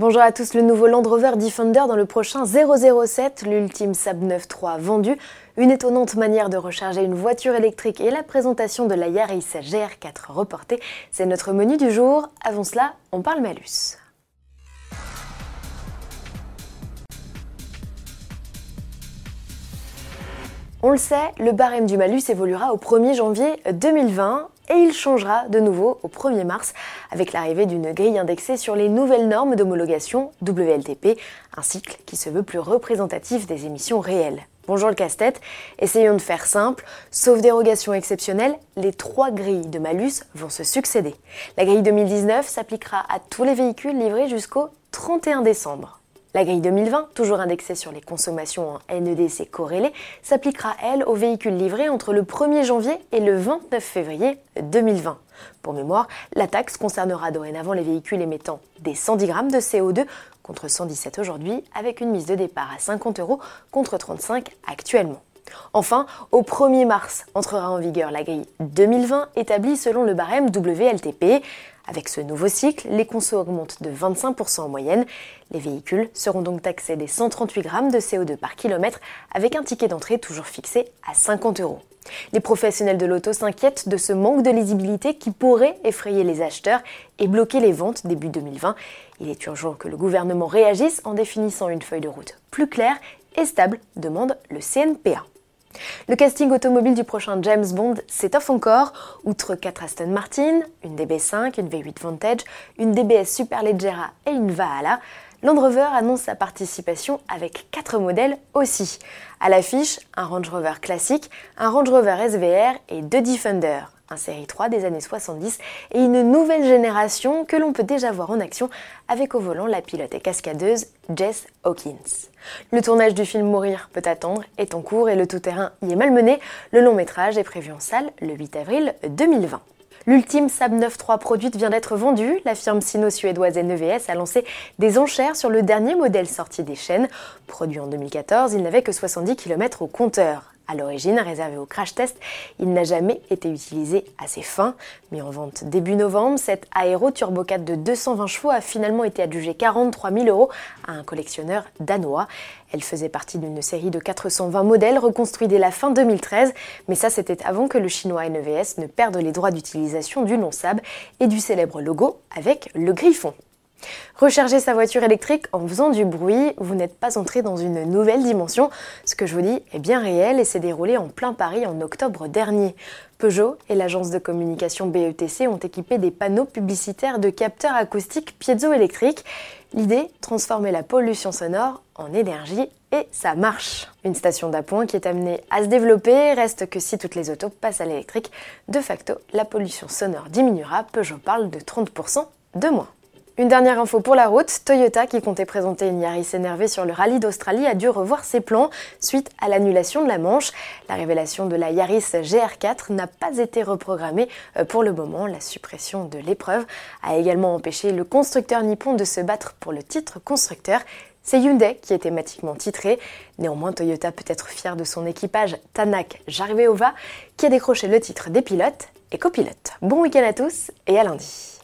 Bonjour à tous, le nouveau Land Rover Defender dans le prochain 007, l'ultime Saab 9.3 vendu, une étonnante manière de recharger une voiture électrique et la présentation de la Yaris GR4 reportée, c'est notre menu du jour. Avant cela, on parle malus. On le sait, le barème du malus évoluera au 1er janvier 2020 et il changera de nouveau au 1er mars avec l'arrivée d'une grille indexée sur les nouvelles normes d'homologation WLTP, un cycle qui se veut plus représentatif des émissions réelles. Bonjour le casse-tête, essayons de faire simple. Sauf dérogation exceptionnelle, les trois grilles de malus vont se succéder. La grille 2019 s'appliquera à tous les véhicules livrés jusqu'au 31 décembre. La grille 2020, toujours indexée sur les consommations en NEDC corrélées, s'appliquera, elle, aux véhicules livrés entre le 1er janvier et le 29 février 2020. Pour mémoire, la taxe concernera dorénavant les véhicules émettant des 110 grammes de CO2 contre 117 aujourd'hui, avec une mise de départ à 50 euros contre 35 actuellement. Enfin, au 1er mars entrera en vigueur la grille 2020 établie selon le barème WLTP. Avec ce nouveau cycle, les consos augmentent de 25% en moyenne. Les véhicules seront donc taxés des 138 grammes de CO2 par kilomètre avec un ticket d'entrée toujours fixé à 50 euros. Les professionnels de l'auto s'inquiètent de ce manque de lisibilité qui pourrait effrayer les acheteurs et bloquer les ventes début 2020. Il est urgent que le gouvernement réagisse en définissant une feuille de route plus claire et stable, demande le CNPA. Le casting automobile du prochain James Bond s'étoffe encore. Outre 4 Aston Martin, une DB5, une V8 Vantage, une DBS Superleggera et une Valhalla, Land Rover annonce sa participation avec 4 modèles aussi. À l'affiche, un Range Rover classique, un Range Rover SVR et deux Defender un série 3 des années 70 et une nouvelle génération que l'on peut déjà voir en action avec au volant la pilote et cascadeuse Jess Hawkins. Le tournage du film Mourir peut attendre est en cours et le tout-terrain y est malmené. Le long métrage est prévu en salle le 8 avril 2020. L'ultime Saab 9.3 produite vient d'être vendue. La firme sino-suédoise NVS a lancé des enchères sur le dernier modèle sorti des chaînes. Produit en 2014, il n'avait que 70 km au compteur. À l'origine, réservé au crash test, il n'a jamais été utilisé à ses fins. Mis en vente début novembre, cette Aero Turbo 4 de 220 chevaux a finalement été adjugée 43 000 euros à un collectionneur danois. Elle faisait partie d'une série de 420 modèles reconstruits dès la fin 2013, mais ça c'était avant que le chinois NVS ne perde les droits d'utilisation du nom Saab et du célèbre logo avec le griffon. Recharger sa voiture électrique en faisant du bruit, vous n'êtes pas entré dans une nouvelle dimension. Ce que je vous dis est bien réel et s'est déroulé en plein Paris en octobre dernier. Peugeot et l'agence de communication BETC ont équipé des panneaux publicitaires de capteurs acoustiques piézoélectriques. L'idée, transformer la pollution sonore en énergie et ça marche. Une station d'appoint qui est amenée à se développer, reste que si toutes les autos passent à l'électrique, de facto, la pollution sonore diminuera. Peugeot parle de 30% de moins. Une dernière info pour la route, Toyota, qui comptait présenter une Yaris énervée sur le rallye d'Australie, a dû revoir ses plans suite à l'annulation de la Manche. La révélation de la Yaris GR4 n'a pas été reprogrammée euh, pour le moment. La suppression de l'épreuve a également empêché le constructeur nippon de se battre pour le titre constructeur. C'est Hyundai qui est thématiquement titré. Néanmoins, Toyota peut être fier de son équipage Tanak Jarveova qui a décroché le titre des pilotes et copilotes. Bon week-end à tous et à lundi.